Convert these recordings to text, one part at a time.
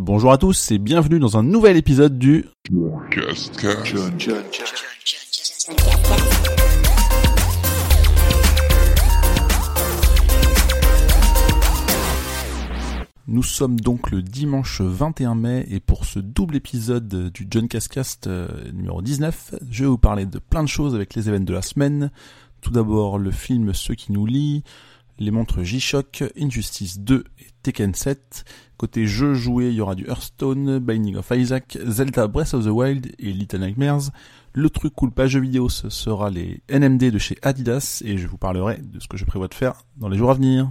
Bonjour à tous et bienvenue dans un nouvel épisode du Nous sommes donc le dimanche 21 mai et pour ce double épisode du John Cascast euh, numéro 19, je vais vous parler de plein de choses avec les événements de la semaine. Tout d'abord le film Ceux qui nous lient, les montres G-Shock, Injustice 2 et Tekken 7. Côté jeu joué, il y aura du Hearthstone, Binding of Isaac, Zelda Breath of the Wild et Little Nightmares. Le truc cool pas jeu vidéo, ce sera les NMD de chez Adidas et je vous parlerai de ce que je prévois de faire dans les jours à venir.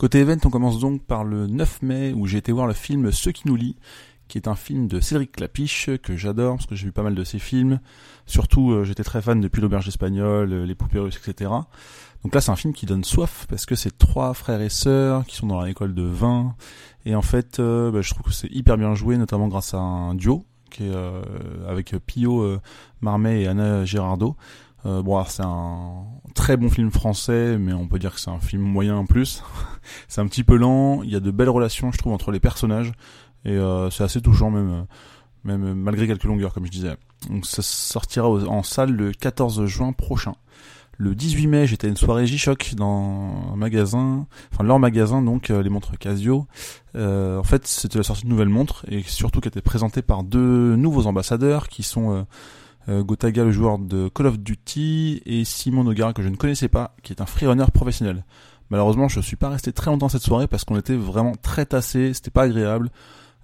Côté event, on commence donc par le 9 mai où j'ai été voir le film Ceux qui nous lient, qui est un film de Cédric Clapiche que j'adore parce que j'ai vu pas mal de ses films. Surtout, euh, j'étais très fan depuis l'auberge espagnole, euh, les poupées russes, etc. Donc là, c'est un film qui donne soif parce que c'est trois frères et sœurs qui sont dans l'école de vin et en fait, euh, bah, je trouve que c'est hyper bien joué, notamment grâce à un duo qui est avec Pio Marmet et Anna Girardot. Euh, bon, c'est un très bon film français, mais on peut dire que c'est un film moyen en plus. c'est un petit peu lent. Il y a de belles relations, je trouve, entre les personnages, et euh, c'est assez touchant même, même malgré quelques longueurs, comme je disais. Donc ça sortira en salle le 14 juin prochain. Le 18 mai, j'étais à une soirée G-Shock dans un magasin, enfin leur magasin donc euh, les montres Casio. Euh, en fait, c'était la sortie de nouvelles montres et surtout qui était présentée par deux nouveaux ambassadeurs qui sont euh, Gotaga, le joueur de Call of Duty, et Simon Nogara, que je ne connaissais pas, qui est un freerunner professionnel. Malheureusement, je suis pas resté très longtemps cette soirée parce qu'on était vraiment très tassé, c'était pas agréable.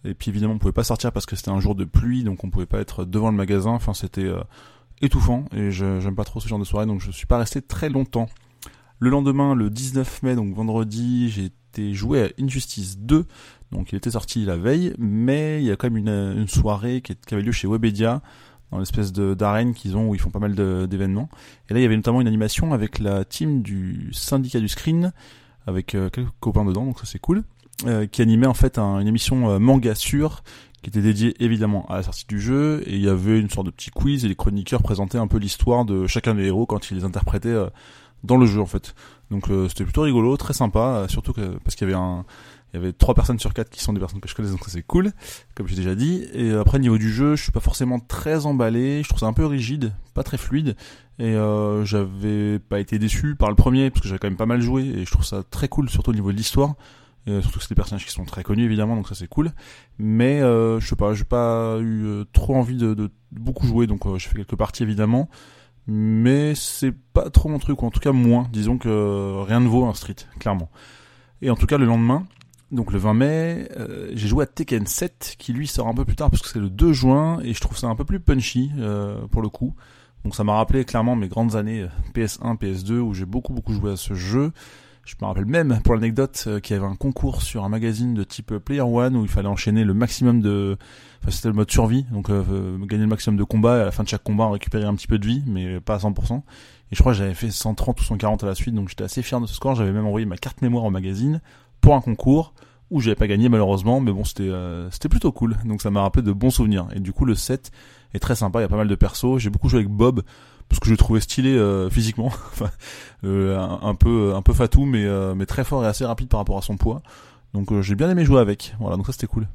Et puis évidemment, on pouvait pas sortir parce que c'était un jour de pluie, donc on pouvait pas être devant le magasin. Enfin, c'était euh, étouffant et j'aime pas trop ce genre de soirée, donc je suis pas resté très longtemps. Le lendemain, le 19 mai, donc vendredi, j'ai été joué à Injustice 2. Donc il était sorti la veille, mais il y a quand même une, soirée qui, qui avait lieu chez Webedia dans l'espèce d'arène qu'ils ont où ils font pas mal d'événements. Et là, il y avait notamment une animation avec la team du syndicat du screen, avec euh, quelques copains dedans, donc ça c'est cool, euh, qui animait en fait une émission euh, manga sur qui était dédiée évidemment à la sortie du jeu, et il y avait une sorte de petit quiz, et les chroniqueurs présentaient un peu l'histoire de chacun des héros quand ils les interprétaient dans le jeu en fait. Donc c'était plutôt rigolo, très sympa, surtout que, parce qu'il y avait un il y avait trois personnes sur quatre qui sont des personnes que je connais, donc c'est cool, comme j'ai déjà dit. Et après, niveau du jeu, je suis pas forcément très emballé. Je trouve ça un peu rigide, pas très fluide. Et euh, j'avais pas été déçu par le premier, parce que j'avais quand même pas mal joué. Et je trouve ça très cool, surtout au niveau de l'histoire. Et surtout que c'est des personnages qui sont très connus évidemment, donc ça c'est cool. Mais euh, je sais pas, j'ai pas eu euh, trop envie de, beaucoup jouer, donc euh, j'ai fait quelques parties évidemment. Mais c'est pas trop mon truc, ou en tout cas moins. Disons que rien ne vaut un street, clairement. Et en tout cas le lendemain, donc le 20 mai, euh, j'ai joué à Tekken 7 qui lui sort un peu plus tard parce que c'est le 2 juin et je trouve ça un peu plus punchy euh, pour le coup. Donc ça m'a rappelé clairement mes grandes années PS1, euh, PS2 où j'ai beaucoup beaucoup joué à ce jeu. Je me rappelle même pour l'anecdote qu'il y avait un concours sur un magazine de type Player One où il fallait enchaîner le maximum de... Enfin c'était le mode survie, donc gagner le maximum de combats et à la fin de chaque combat récupérer un petit peu de vie mais pas à 100%. Et je crois que j'avais fait 130 ou 140 à la suite donc j'étais assez fier de ce score. J'avais même envoyé ma carte mémoire au magazine pour un concours où j'avais pas gagné malheureusement, mais bon c'était euh, c'était plutôt cool. Donc ça m'a rappelé de bons souvenirs. Et du coup le set est très sympa, il y a pas mal de persos. J'ai beaucoup joué avec Bob parce que je le trouvais stylé euh, physiquement, euh, un, peu un peu fatou mais mais très fort et assez rapide par rapport à son poids. Donc j'ai bien aimé jouer avec. Voilà, donc ça c'était cool.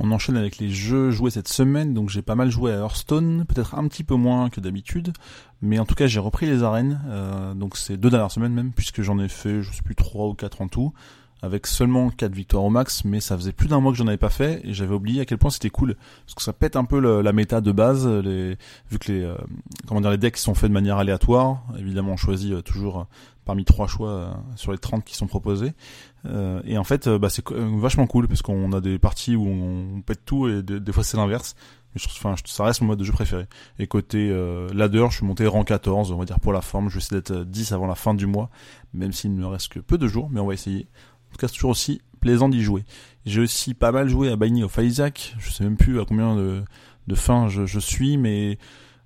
On enchaîne avec les jeux joués cette semaine, donc j'ai pas mal joué à Hearthstone, peut-être un petit peu moins que d'habitude, mais en tout cas j'ai repris les arènes, euh, donc c'est deux dernières semaines même, puisque j'en ai fait, je sais plus, trois ou quatre en tout, avec seulement quatre victoires au max, mais ça faisait plus d'un mois que j'en avais pas fait, et j'avais oublié à quel point c'était cool, parce que ça pète un peu la méta de base, les, vu que les, euh, comment dire, les decks sont faits de manière aléatoire, évidemment on choisit euh, toujours parmi trois choix euh, sur les 30 qui sont proposés. Euh, et en fait, euh, bah, c'est vachement cool parce qu'on a des parties où on, pète tout et des, fois c'est l'inverse. Enfin, ça reste mon mode de jeu préféré. Et côté ladder, je suis monté rang 14, on va dire pour la forme. Je vais essayer d'être 10 avant la fin du mois, même s'il ne me reste que peu de jours, mais on va essayer. En tout cas, c'est toujours aussi plaisant d'y jouer. J'ai aussi pas mal joué à Binding of Isaac. Je sais même plus à combien de, de fins je, suis, mais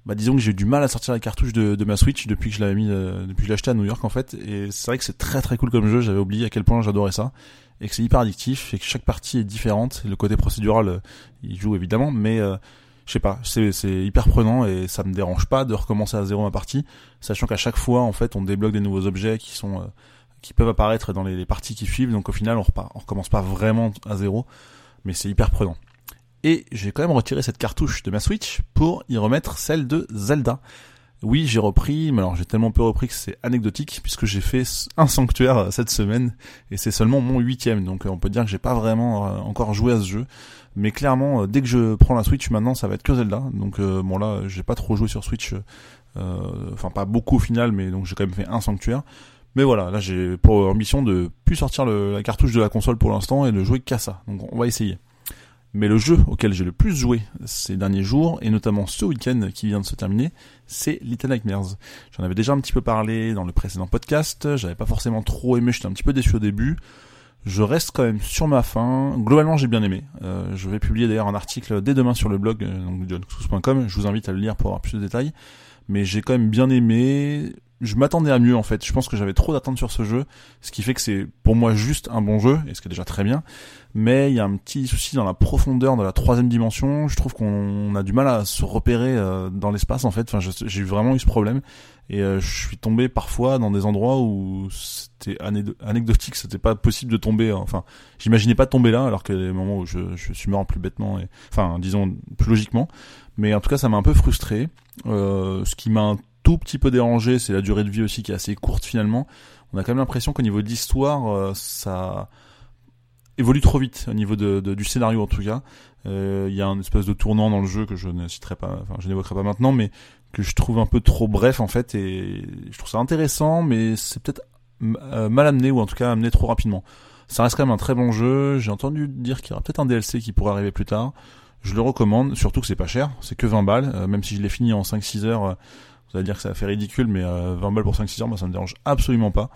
bah disons que j'ai eu du mal à sortir la cartouche de, ma Switch depuis que je l'avais mis euh, depuis que je l'ai acheté à New York en fait. Et c'est vrai que c'est très très cool comme jeu. J'avais oublié à quel point j'adorais ça. Et que c'est hyper addictif et que chaque partie est différente. Le côté procédural euh, il joue évidemment mais euh, je sais pas, c'est hyper prenant et ça me dérange pas de recommencer à zéro ma partie, sachant qu'à chaque fois en fait on débloque des nouveaux objets qui sont euh, qui peuvent apparaître dans les, parties qui suivent, donc au final on repart, recommence pas vraiment à zéro, mais c'est hyper prenant. Et j'ai quand même retiré cette cartouche de ma Switch pour y remettre celle de Zelda. Oui, j'ai repris, mais alors j'ai tellement peu repris que c'est anecdotique puisque j'ai fait un sanctuaire euh, cette semaine et c'est seulement mon huitième, donc euh, on peut dire que j'ai pas vraiment euh, encore joué à ce jeu. Mais clairement, dès que je prends la Switch maintenant, ça va être que Zelda. Donc bon là, j'ai pas trop joué sur Switch, enfin pas beaucoup au final, mais donc j'ai quand même fait un sanctuaire. Mais voilà, là j'ai pour ambition de plus sortir la cartouche de la console pour l'instant et de jouer qu'à ça. Donc on va essayer. Mais le jeu auquel j'ai le plus joué ces derniers jours, et notamment ce week-end qui vient de se terminer, c'est Little Nightmares. J'en avais déjà un petit peu parlé dans le précédent podcast, j'avais pas forcément trop aimé, j'étais un petit peu déçu au début. Je reste quand même sur ma fin. Globalement, j'ai bien aimé. Euh, je vais publier d'ailleurs un article dès demain sur le blog euh, donc Je vous invite à le lire pour avoir plus de détails. Mais j'ai quand même bien aimé je m'attendais à mieux en fait. Je pense que j'avais trop d'attentes sur ce jeu, ce qui fait que c'est pour moi juste un bon jeu, et ce qui est déjà très bien. Mais il y a un petit souci dans la profondeur de la troisième dimension. Je trouve qu'on a du mal à se repérer euh, dans l'espace en fait. Enfin, j'ai vraiment eu ce problème et euh, je suis tombé parfois dans des endroits où c'était anecdotique, c'était pas possible de tomber. Enfin, j'imaginais pas tomber là, alors que les moments où je, je suis mort plus bêtement, et, enfin, disons plus logiquement. Mais en tout cas, ça m'a un peu frustré. Euh, ce qui m'a tout petit peu dérangé, c'est la durée de vie aussi qui est assez courte finalement. On a quand même l'impression qu'au niveau de l'histoire, euh, ça évolue trop vite au niveau de, du scénario en tout cas. Euh, il y a un espèce de tournant dans le jeu que je ne citerai pas, enfin je n'évoquerai pas maintenant, mais que je trouve un peu trop bref en fait et je trouve ça intéressant, mais c'est peut-être euh, mal amené ou en tout cas amené trop rapidement. Ça reste quand même un très bon jeu. J'ai entendu dire qu'il y aura peut-être un DLC qui pourrait arriver plus tard. Je le recommande, surtout que c'est pas cher, c'est que 20 balles, même si je l'ai fini en 5-6 heures vous allez dire que ça fait ridicule, mais 20 euh, balles pour 5-6 heures, moi ça me dérange absolument pas.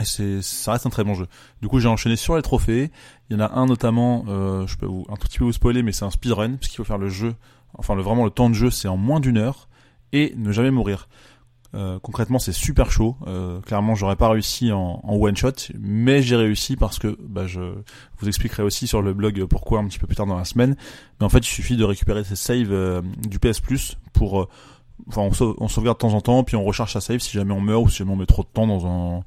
Et c'est, ça reste un très bon jeu. Du coup, j'ai enchaîné sur les trophées. Il y en a un notamment, euh, je peux vous, un tout petit peu vous spoiler, mais c'est un speedrun, puisqu'il faut faire le jeu, enfin le, vraiment le temps de jeu, c'est en moins d'une heure, et ne jamais mourir. Euh, concrètement, c'est super chaud. Euh, clairement, j'aurais pas réussi en, en, one shot, mais j'ai réussi parce que bah, je vous expliquerai aussi sur le blog pourquoi un petit peu plus tard dans la semaine. Mais en fait, il suffit de récupérer ces saves euh, du PS Plus pour enfin on, sauvegarde de temps en temps puis on recharge sa save si jamais on meurt ou si jamais on met trop de temps dans un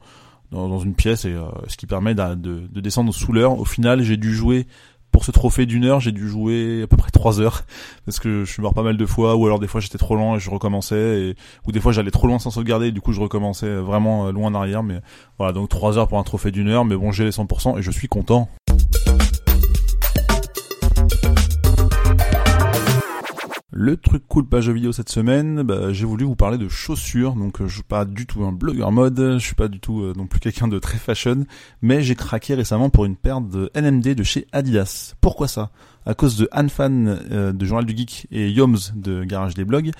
dans, une pièce et euh, ce qui permet de, de, descendre sous l'heure. Au final j'ai dû jouer pour ce trophée d'une heure j'ai dû jouer à peu près trois heures parce que je suis mort pas mal de fois ou alors des fois j'étais trop lent et je recommençais et ou des fois j'allais trop loin sans sauvegarder du coup je recommençais vraiment euh, loin en arrière. Mais voilà donc trois heures pour un trophée d'une heure mais bon j'ai les 100% et je suis content Le truc cool page vidéo cette semaine, bah, j'ai voulu vous parler de chaussures. Donc euh, je suis pas du tout un blogueur mode, je suis pas du tout euh, non plus quelqu'un de très fashion, mais j'ai craqué récemment pour une paire de NMD de chez Adidas. Pourquoi ça? À cause de Anne Fan euh, de Journal du Geek et Yoms de Garage des Blogs,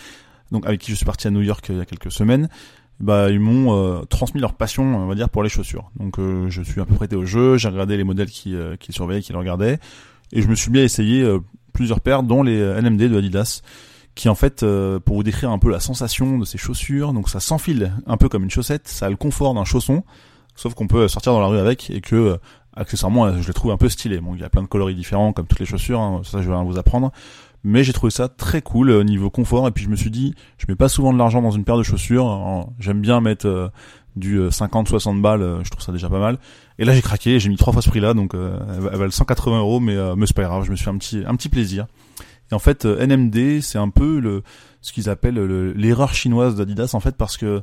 donc avec qui je suis parti à New York il y a quelques semaines. Bah ils m'ont transmis leur passion, on va dire, pour les chaussures. Donc je suis un peu prêté au jeu, j'ai regardé les modèles qui, qui surveillaient, qui le regardaient, et je me suis bien essayé plusieurs paires, dont les euh, NMD de Adidas, qui en fait, euh, pour vous décrire un peu la sensation de ces chaussures, donc ça s'enfile un peu comme une chaussette, ça a le confort d'un chausson, sauf qu'on peut sortir dans la rue avec et que euh, accessoirement je les trouve un peu stylé. Bon, il y a plein de coloris différents comme toutes les chaussures, hein, ça je vais vous apprendre, mais j'ai trouvé ça très cool au niveau confort et puis je me suis dit, je mets pas souvent de l'argent dans une paire de chaussures, j'aime bien mettre du 50-60 balles, je trouve ça déjà pas mal. Et là j'ai craqué, j'ai mis trois fois ce prix-là, donc euh, elle valent 180 euros, mais euh, mais c'est pas grave, je me suis fait un petit un petit plaisir. Et en fait, euh, NMD, c'est un peu le ce qu'ils appellent l'erreur chinoise d'Adidas en fait parce que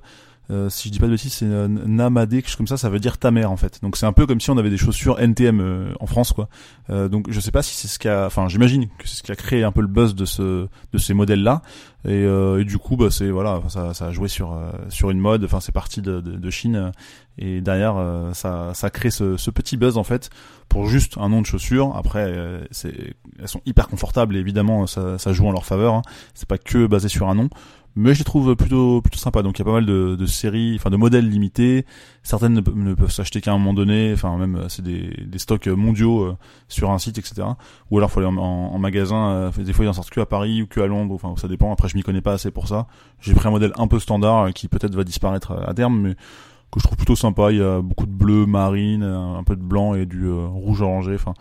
euh, si je dis pas de bêtises, c'est Namade, quelque chose comme ça, ça veut dire ta mère en fait. Donc c'est un peu comme si on avait des chaussures NTM euh, en France quoi. Euh, donc je sais pas si c'est ce qui a, enfin j'imagine que c'est ce qui a créé un peu le buzz de ce de ces modèles là. Et, et du coup bah c'est voilà, ça, ça a joué sur sur une mode. Enfin c'est parti de, de, de, Chine et derrière ça ça crée ce, ce, petit buzz en fait pour juste un nom de chaussures. Après c'est elles sont hyper confortables et évidemment ça, ça joue en leur faveur. Hein. C'est pas que basé sur un nom mais je les trouve plutôt plutôt sympa. Donc il y a pas mal de, de séries, enfin de modèles limités. Certaines ne, peuvent s'acheter qu'à un moment donné. Enfin même euh, c'est des, des stocks mondiaux euh, sur un site, etc. Ou alors faut aller en, en, magasin. Euh, des fois ils en sortent que à Paris ou que à Londres. Enfin ça dépend. Après je m'y connais pas assez pour ça. J'ai pris un modèle un peu standard qui peut-être va disparaître à, terme, mais que je trouve plutôt sympa. Il y a beaucoup de bleu marine, un peu de blanc et du rouge orangé. Enfin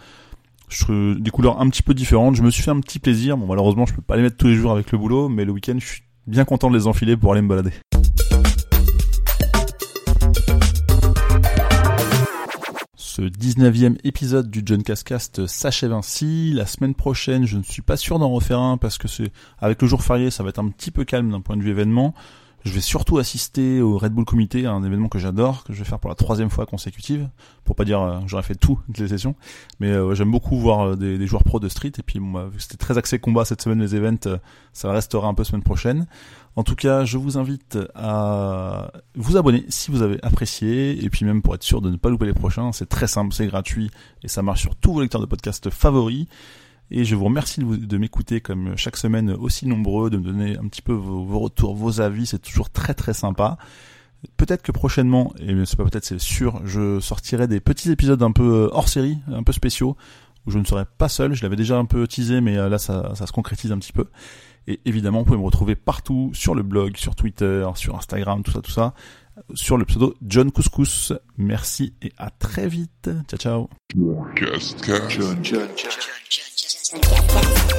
des couleurs un petit peu différentes. Je me suis fait un petit plaisir. Bon, malheureusement, je peux pas les mettre tous les jours avec le boulot, mais le week-end, je suis bien content de les enfiler pour aller me balader. Ce 19e épisode du John Cascast s'achève ainsi. La semaine prochaine, je ne suis pas sûr d'en refaire un parce que c'est avec le jour férié, ça va être un petit peu calme d'un point de vue événement. Je vais surtout assister au Red Bull Comité, un événement que j'adore, que je vais faire pour la troisième fois consécutive, pour pas dire euh, j'aurais fait tout les sessions, mais euh, j'aime beaucoup voir euh, des, joueurs pro de street, et puis bon, bah, c'était très axé combat cette semaine les events, ça restera un peu semaine prochaine. En tout cas, je vous invite à vous abonner si vous avez apprécié, et puis même pour être sûr de ne pas louper les prochains, c'est très simple, c'est gratuit, et ça marche sur tous vos lecteurs de podcast favoris. Et je vous remercie de, m'écouter comme chaque semaine aussi nombreux, de me donner un petit peu vos, vos retours, vos avis, c'est toujours très très sympa. Peut-être que prochainement, et c'est pas peut-être, c'est sûr, je sortirai des petits épisodes un peu hors série, un peu spéciaux, où je ne serai pas seul. Je l'avais déjà un peu teasé, mais là ça, ça se concrétise un petit peu. Et évidemment, vous pouvez me retrouver partout, sur le blog, sur Twitter, sur Instagram, tout ça, tout ça, sur le pseudo John Couscous. Merci et à très vite. Ciao, ciao. Yes.